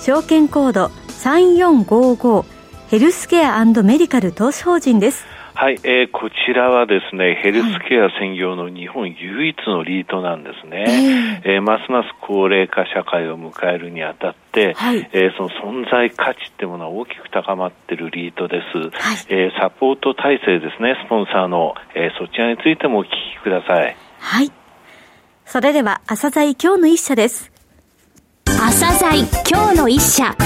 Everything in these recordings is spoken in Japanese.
証券コード3455ヘルスケアメディカル投資法人ですはい、えー、こちらはですね、ヘルスケア専業の日本唯一のリートなんですね。えー、えー、ますます高齢化社会を迎えるにあたって、はい、えー、その存在価値ってものは大きく高まっているリートです。はい、えー、サポート体制ですね、スポンサーの、えー、そちらについてもお聞きください。はい。それでは、朝鮮今日の一社です。朝鮮今日の一社。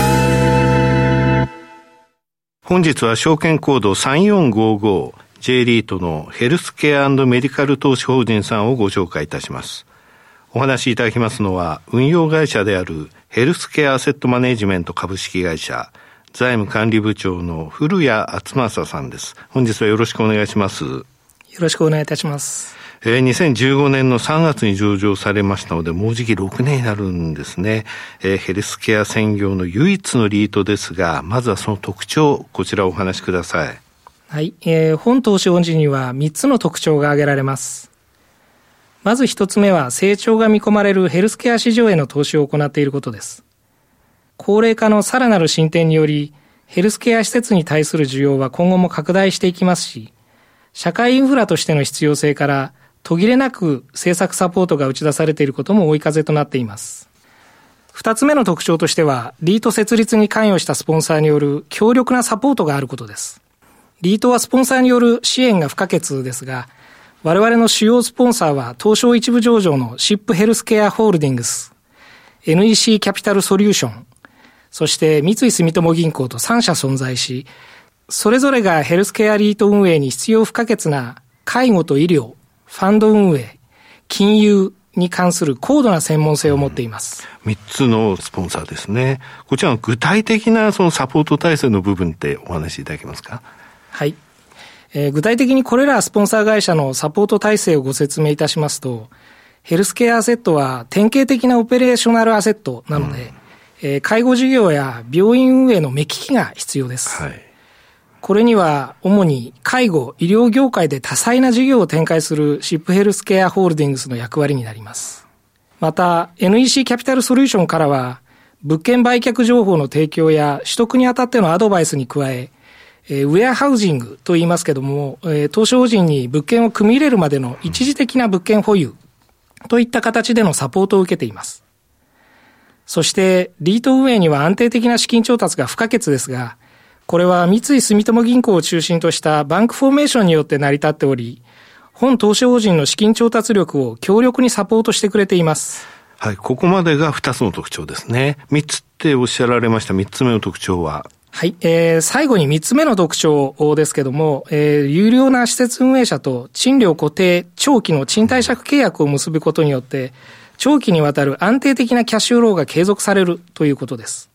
本日は証券コード 3455J リートのヘルスケアメディカル投資法人さんをご紹介いたします。お話しいただきますのは運用会社であるヘルスケアアセットマネジメント株式会社財務管理部長の古谷厚正さんです。本日はよろしくお願いします。よろしくお願いいたします。えー、2015年の3月に上場されましたので、もうじき6年になるんですね。えー、ヘルスケア専業の唯一のリートですが、まずはその特徴、こちらお話しください。はい。えー、本投資恩人には3つの特徴が挙げられます。まず1つ目は、成長が見込まれるヘルスケア市場への投資を行っていることです。高齢化のさらなる進展により、ヘルスケア施設に対する需要は今後も拡大していきますし、社会インフラとしての必要性から、途切れなく政策サポートが打ち出されていることも追い風となっています。二つ目の特徴としては、リート設立に関与したスポンサーによる強力なサポートがあることです。リートはスポンサーによる支援が不可欠ですが、我々の主要スポンサーは東証一部上場のシップヘルスケアホールディングス、NEC キャピタルソリューション、そして三井住友銀行と3社存在し、それぞれがヘルスケアリート運営に必要不可欠な介護と医療、ファンド運営、金融に関する高度な専門性を持っています。三、つのスポンサーですね。こちらの具体的なそのサポート体制の部分ってお話しいただけますか？はい。えー、具体的にこれらスポンサー会社のサポート体制をご説明いたしますと、ヘルスケアアセットは典型的なオペレーショナルアセットなので、うん、えー、介護事業や病院運営の目利きが必要です。はい。これには主に介護、医療業界で多彩な事業を展開するシップヘルスケアホールディングスの役割になります。また、NEC キャピタルソリューションからは、物件売却情報の提供や取得にあたってのアドバイスに加え、えウェアハウジングと言いますけども、え投資法人に物件を組み入れるまでの一時的な物件保有といった形でのサポートを受けています。そして、リート運営には安定的な資金調達が不可欠ですが、これは三井住友銀行を中心としたバンクフォーメーションによって成り立っており、本投資法人の資金調達力を強力にサポートしてくれています。はい、ここまでが二つの特徴ですね。三つっておっしゃられました三つ目の特徴は？はい、えー、最後に三つ目の特徴ですけども、えー、有料な施設運営者と賃料固定、長期の賃貸借契約を結ぶことによって、長期にわたる安定的なキャッシュローが継続されるということです。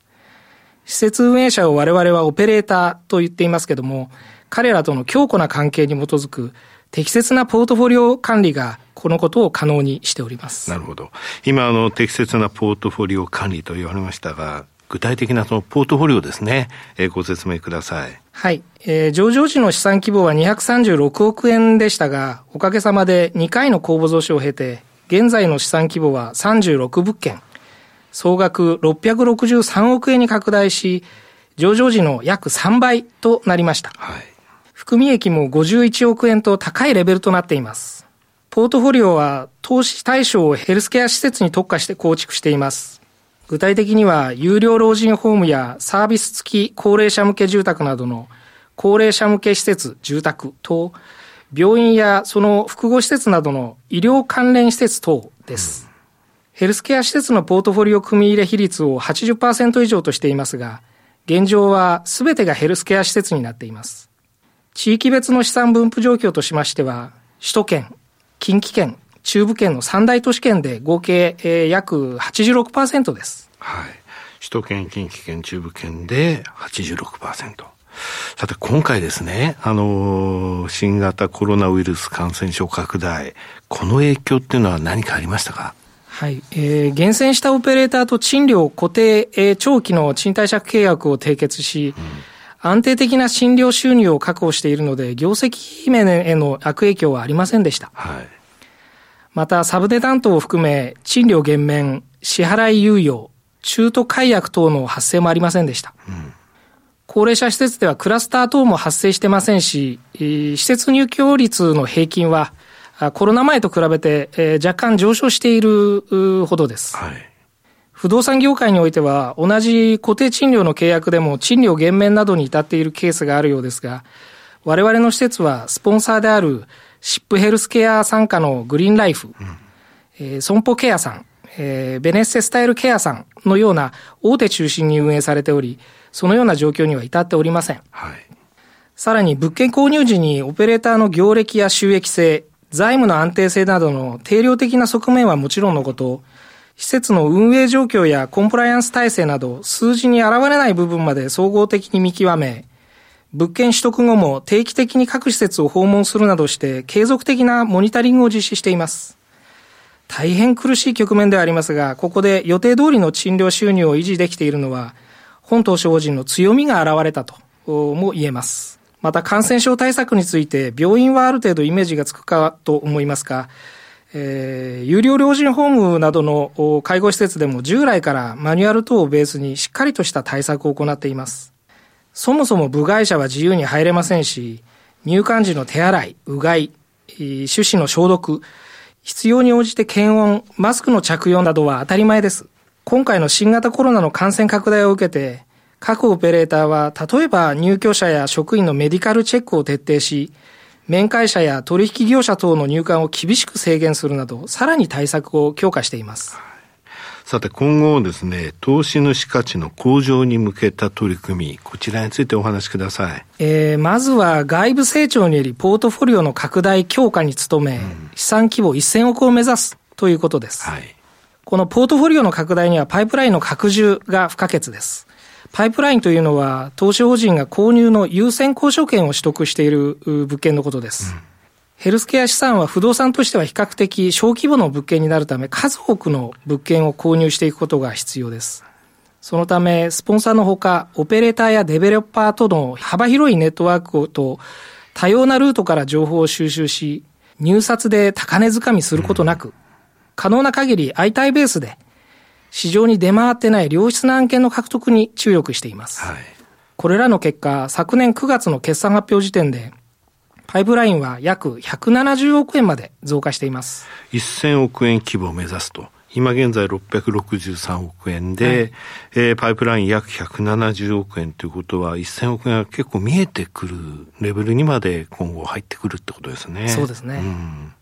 施設運営者を我々はオペレーターと言っていますけども、彼らとの強固な関係に基づく適切なポートフォリオ管理がこのことを可能にしております。なるほど。今、あの、適切なポートフォリオ管理と言われましたが、具体的なそのポートフォリオですね、えー、ご説明ください。はい。えー、上場時の資産規模は236億円でしたが、おかげさまで2回の公募増資を経て、現在の資産規模は36物件、総額663億円に拡大し、上場時の約3倍となりました。はい、含み益も51億円と高いレベルとなっています。ポートフォリオは投資対象をヘルスケア施設に特化して構築しています。具体的には、有料老人ホームやサービス付き高齢者向け住宅などの高齢者向け施設、住宅と、病院やその複合施設などの医療関連施設等です。ヘルスケア施設のポートフォリオ組み入れ比率を80%以上としていますが、現状は全てがヘルスケア施設になっています。地域別の資産分布状況としましては、首都圏、近畿圏、中部圏の三大都市圏で合計、えー、約86%です。はい。首都圏、近畿圏、中部圏で86%。さて、今回ですね、あの、新型コロナウイルス感染症拡大、この影響っていうのは何かありましたか？はい。えー、厳選したオペレーターと賃料固定、えー、長期の賃貸借契約を締結し、うん安定的な診療収入を確保しているので、業績面への悪影響はありませんでした。はい、また、サブデ担当を含め、賃料減免、支払い猶予、中途解約等の発生もありませんでした。うん高齢者施設ではクラスター等も発生してませんし、施設入居率の平均はコロナ前と比べて若干上昇しているほどです。はい、不動産業界においては同じ固定賃料の契約でも賃料減免などに至っているケースがあるようですが、我々の施設はスポンサーであるシップヘルスケア参加のグリーンライフ、うん、えー、損保ケアさん、えー、ベネッセスタイルケアさんのような大手中心に運営されており、そのような状況には至っておりません。はい、さらに物件購入時にオペレーターの業歴や収益性、財務の安定性などの定量的な側面はもちろんのこと、施設の運営状況やコンプライアンス体制など数字に現れない部分まで総合的に見極め、物件取得後も定期的に各施設を訪問するなどして継続的なモニタリングを実施しています。大変苦しい局面ではありますが、ここで予定通りの賃料収入を維持できているのは、本投資法人の強みが現れたとも言えます。また感染症対策について病院はある程度イメージがつくかと思いますが、えー、有料老人ホームなどの介護施設でも従来からマニュアル等をベースにしっかりとした対策を行っています。そもそも部外者は自由に入れませんし、入館時の手洗い、うがい、手指の消毒、必要に応じて検温、マスクの着用などは当たり前です。今回の新型コロナの感染拡大を受けて、各オペレーターは、例えば入居者や職員のメディカルチェックを徹底し、面会者や取引業者等の入館を厳しく制限するなど、さらに対策を強化しています。さて今後ですね、投資主価値の向上に向けた取り組み、こちらについてお話しください。えー、まずは外部成長によりポートフォリオの拡大強化に努め、うん、資産規模1000億を目指すということです。はい。このポートフォリオの拡大にはパイプラインの拡充が不可欠です。パイプラインというのは、投資法人が購入の優先交渉権を取得している物件のことです。うん、ヘルスケア資産は不動産としては比較的小規模の物件になるため、数多くの物件を購入していくことが必要です。そのため、スポンサーのほか、オペレーターやデベロッパーとの幅広いネットワークと多様なルートから情報を収集し、入札で高値掴みすることなく、うん可能な限り相対ベースで市場に出回ってない良質な案件の獲得に注力しています。はい、これらの結果、昨年9月の決算発表時点で、パイプラインは約170億円まで増加しています。1000億円規模を目指すと。今現在663億円で、はい、えー、パイプライン約170億円ということは、1000億円が結構見えてくるレベルにまで今後入ってくるってことですね。そうですね。うん、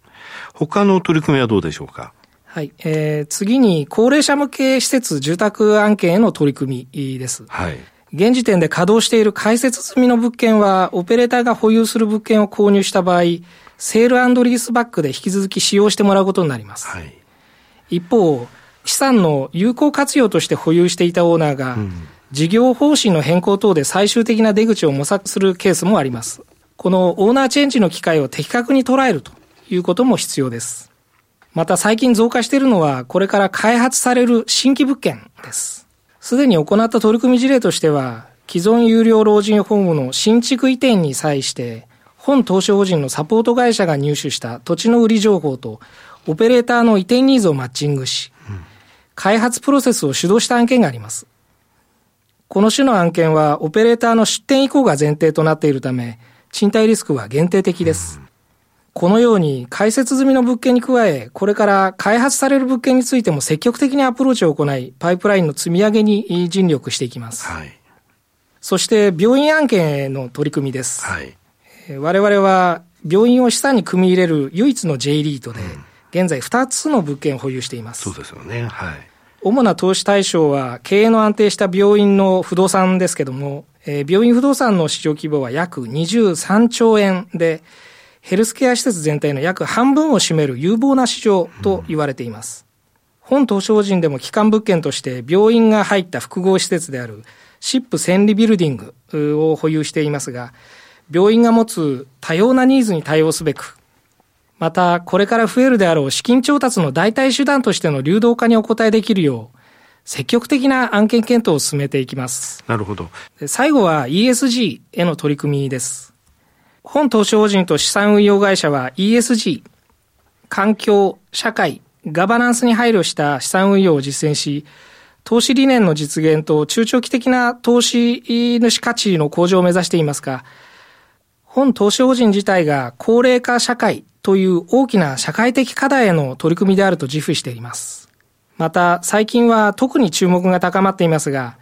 他の取り組みはどうでしょうか？はい。えー、次に、高齢者向け施設住宅案件への取り組みです。はい。現時点で稼働している開設済みの物件は、オペレーターが保有する物件を購入した場合、セールリースバックで引き続き使用してもらうことになります。はい。一方、資産の有効活用として保有していたオーナーが、うん、事業方針の変更等で最終的な出口を模索するケースもあります。このオーナーチェンジの機会を的確に捉えるということも必要です。また最近増加しているのは、これから開発される新規物件です。すでに行った取り組み事例としては、既存有料老人ホームの新築移転に際して、本投資法人のサポート会社が入手した土地の売り情報と、オペレーターの移転ニーズをマッチングし、開発プロセスを主導した案件があります。この種の案件は、オペレーターの出店以降が前提となっているため、賃貸リスクは限定的です。このように開設済みの物件に加え、これから開発される物件についても積極的にアプローチを行い、パイプラインの積み上げに尽力していきます。はい、そして病院案件への取り組みです。はい、我々は病院を資産に組み入れる唯一の J リートで、現在2つの物件を保有しています。そうですよね。はい。主な投資対象は経営の安定した病院の不動産ですけども、えー、病院不動産の市場規模は約23兆円で、ヘルスケア施設全体の約半分を占める有望な市場と言われています。本投資法人でも基幹物件として病院が入った複合施設であるシップ千里ビルディングを保有していますが、病院が持つ多様なニーズに対応すべく、またこれから増えるであろう資金調達の代替手段としての流動化にお応えできるよう、積極的な案件検討を進めていきます。なるほど。最後は ESG への取り組みです。本投資法人と資産運用会社は ESG、環境、社会、ガバナンスに配慮した資産運用を実践し、投資理念の実現と中長期的な投資主価値の向上を目指していますが、本投資法人自体が高齢化社会という大きな社会的課題への取り組みであると自負しています。また、最近は特に注目が高まっていますが、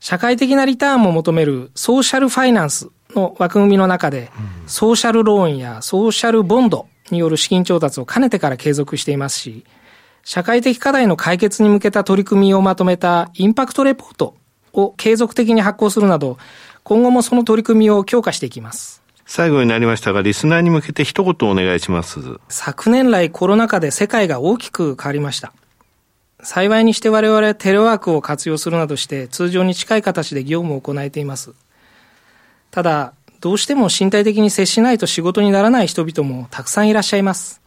社会的なリターンも求めるソーシャルファイナンスの枠組みの中で、ソーシャルローンやソーシャルボンドによる資金調達をかねてから継続していますし、社会的課題の解決に向けた取り組みをまとめたインパクトレポートを継続的に発行するなど、今後もその取り組みを強化していきます。最後になりましたが、リスナーに向けて一言お願いします。昨年来コロナ禍で世界が大きく変わりました。幸いにして我々テレワークを活用するなどして通常に近い形で業務を行えています。ただ、どうしても身体的に接しないと仕事にならない人々もたくさんいらっしゃいます。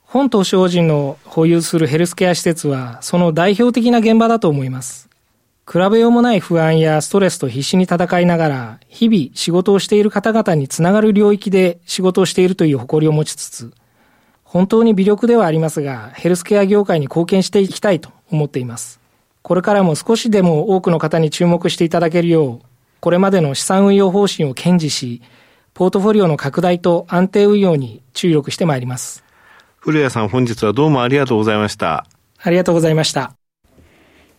本投資法人の保有するヘルスケア施設は、その代表的な現場だと思います。比べようもない不安やストレスと必死に戦いながら、日々仕事をしている方々につながる領域で仕事をしているという誇りを持ちつつ、本当に微力ではありますが、ヘルスケア業界に貢献していきたいと思っています。これからも少しでも多くの方に注目していただけるよう、これまでの資産運用方針を堅持し、ポートフォリオの拡大と安定運用に注力してまいります。古谷さん本日はどうもありがとうございました。ありがとうございました。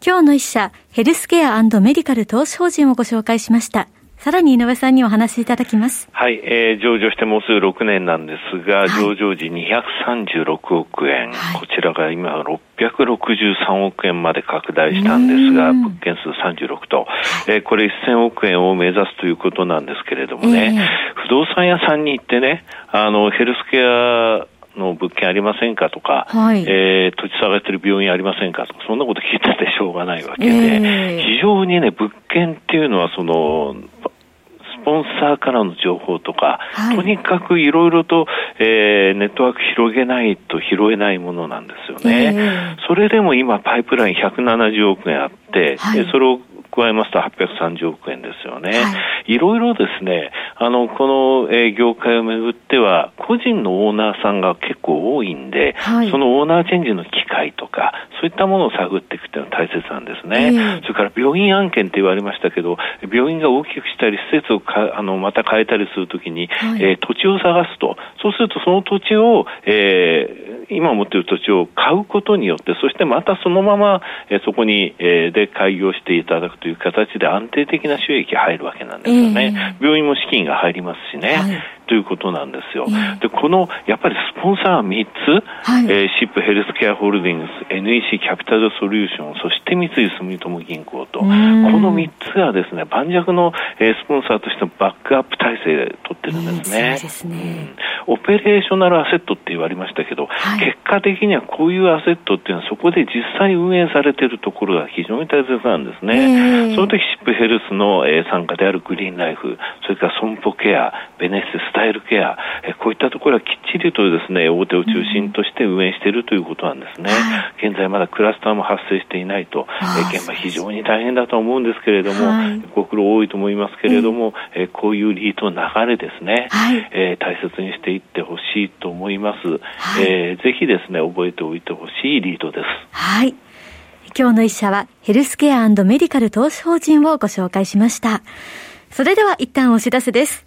今日の一社、ヘルスケアメディカル投資法人をご紹介しました。さらに井上さんにお話しいただきます。はい、えー、上場してもうすぐ6年なんですが、はい、上場時236億円、はい、こちらが今663億円まで拡大したんですが、物件数36と、えー、これ1000億円を目指すということなんですけれどもね、えー、不動産屋さんに行ってね、あの、ヘルスケアの物件ありませんかとか、はい、えー、土地下がってる病院ありませんかとか、そんなこと聞いててしょうがないわけで、えー、非常にね、物件っていうのは、その、スポンサーからの情報とか、はい、とにかくいろいろと、えー、ネットワーク広げないと拾えないものなんですよね。えー、それでも今、パイプライン170億円あって、はい、それを加えますと830億円ですよね。はい、いろいろですね、あの、この、えー、業界をめぐっては、個人のオーナーさんが結構多いんで、はい、そのオーナーチェンジの機会とか、そういったものを探っていくっていうのは大切なんですね。えー、それから病院案件って言われましたけど、病院が大きくしたり、施設をかあのまた変えたりするときに、はい、えー、土地を探すと、そうするとその土地を、えー、今持っている土地を買うことによって、そしてまたそのまま、えー、そこに、えー、で開業していただくとという形で安定的な収益が入るわけなんですよね。えー、病院も資金が入りますしね。はいということなんですよ。で、この、やっぱりスポンサー3つ、はい、えー、シップヘルスケアホールディングス、NEC キャピタルソリューション、そして三井住友銀行と、この3つがですね、盤石の、えー、スポンサーとしてのバックアップ体制で取ってるんですね。そうですね、うん。オペレーショナルアセットって言われましたけど、はい、結果的にはこういうアセットっていうのはそこで実際運営されているところが非常に大切なんですね。その時シップヘルスの、えー、傘下であるグリーンライフ、それから損保ケア、ベネッセスタイルケア、えこういったところはきっちりとですね、大手を中心として運営しているということなんですね。現在まだクラスターも発生していないと、え現場非常に大変だと思うんですけれども、ご苦労多いと思いますけれども、えこういうリートの流れですね、え大切にしていってほしいと思います。えー、ぜひですね、覚えておいてほしいリートです。はい。今日の一社はヘルスケアメディカル投資法人をご紹介しました。それでは一旦お知らせです。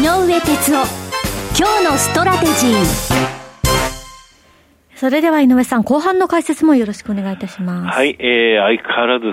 井上哲夫。今日のストラテジー。それでは井上さん、後半の解説もよろしくお願いいたします。はい、えー、相変わらず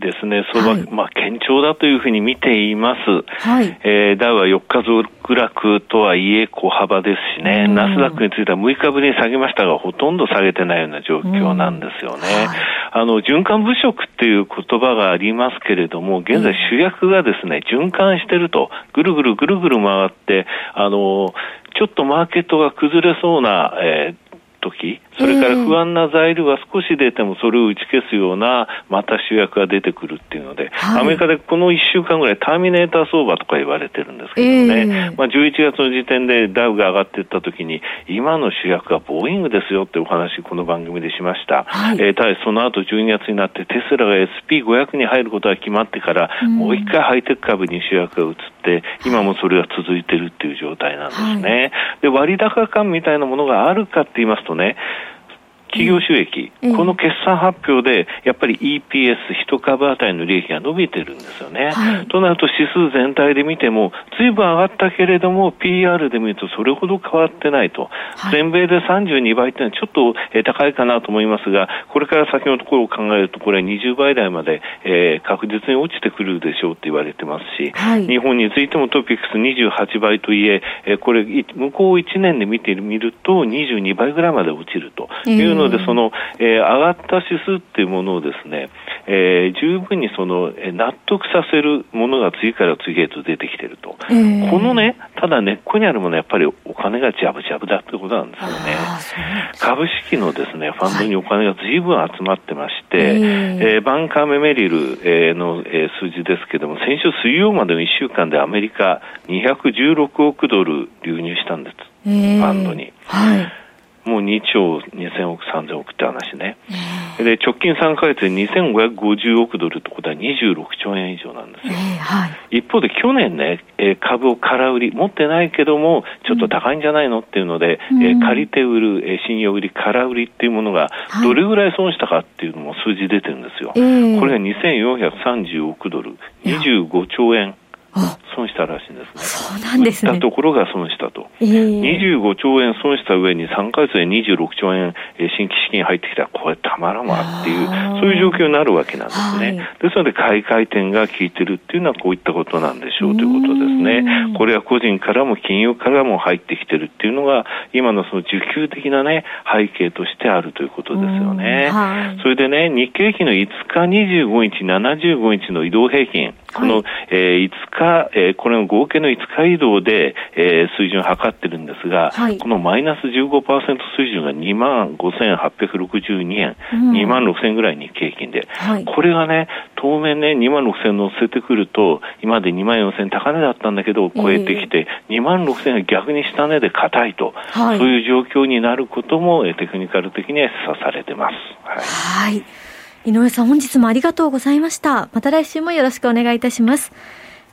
ですね、相場、はい、まあ、堅調だというふうに見ています。はい。えー、ダウは4日続落とはいえ小幅ですしね、うん、ナスダックについては6日ぶりに下げましたが、ほとんど下げてないような状況なんですよね。うんはい、あの、循環物色っていう言葉がありますけれども、現在主役がですね、循環してると、ぐるぐるぐるぐる回って、あの、ちょっとマーケットが崩れそうな、えー時、それから不安な材料が少し出てもそれを打ち消すようなまた主役が出てくるっていうので、はい、アメリカでこの1週間ぐらいターミネーター相場とか言われてるんですけどね、えー、まあ、11月の時点でダウが上がっていった時に今の主役はボーイングですよってお話この番組でしました、はい、えー、ただその後12月になってテスラが SP500 に入ることが決まってから、うん、もう一回ハイテク株に主役が移って今もそれが続いてるっていう状態なんですね、はい、で割高感みたいなものがあるかって言いますとね企業収益、うん、この決算発表で、やっぱり EPS、一株当たりの利益が伸びてるんですよね。はい、となると指数全体で見ても、ずいぶん上がったけれども、PR で見るとそれほど変わってないと。はい、全米で32倍っていうのはちょっと、えー、高いかなと思いますが、これから先のところを考えると、これは20倍台まで、えー、確実に落ちてくるでしょうって言われてますし、はい、日本についてもトピックス28倍といえ、えー、これ、向こう1年で見てみると22倍ぐらいまで落ちるというので、その、えー、上がった指数っていうものをですね、えー、十分にその、えー、納得させるものが次から次へと出てきてると、えー、このね、ただ根っこにあるものはやっぱりお金がジャブジャブだってことなんですよね。株式のですね、ファンドにお金が随分集まってまして、はい、えー、バンカーメメリル、えー、の、えー、数字ですけども、先週水曜までの1週間でアメリカ216億ドル流入したんです。ファンドに。はいもう2兆2000億、3000億って話ね。で、直近3ヶ月で2550億ドルってことは26兆円以上なんですよ。はい、一方で去年ね、え株を空売り、持ってないけども、ちょっと高いんじゃないのっていうので、うん、え借りて売る、え信用売り、空売りっていうものが、どれぐらい損したかっていうのも数字出てるんですよ。これが2430億ドル、25兆円。損したらしいんですね。そうなんですね。たところが損したと。えー、25兆円損した上に3ヶ月で26兆円、え新規資金入ってきたら、これたまらんわっていう、そういう状況になるわけなんですね。はい、ですので、買い替え点が効いてるっていうのはこういったことなんでしょうということですね。これは個人からも金融からも入ってきてるっていうのが、今のその需給的なね、背景としてあるということですよね。はい、それでね、日経平均の5日、25日、75日の移動平均、この、はい、えー、5日、えー、これの合計の5日移動で、えー、水準を測ってるんですが、はい、このマイナス15%水準が2万5862円、うん、2万6000円ぐらい日経平均で、はい、これがね、当面ね、2万6000乗せてくると、今まで2万4000高値だったんだけど、超えてきて、えー、2万6000が逆に下値で硬いと、はい、そういう状況になることも、テクニカル的には示唆されてます。はい、はい。井上さん本日もありがとうございました。また来週もよろしくお願いいたします。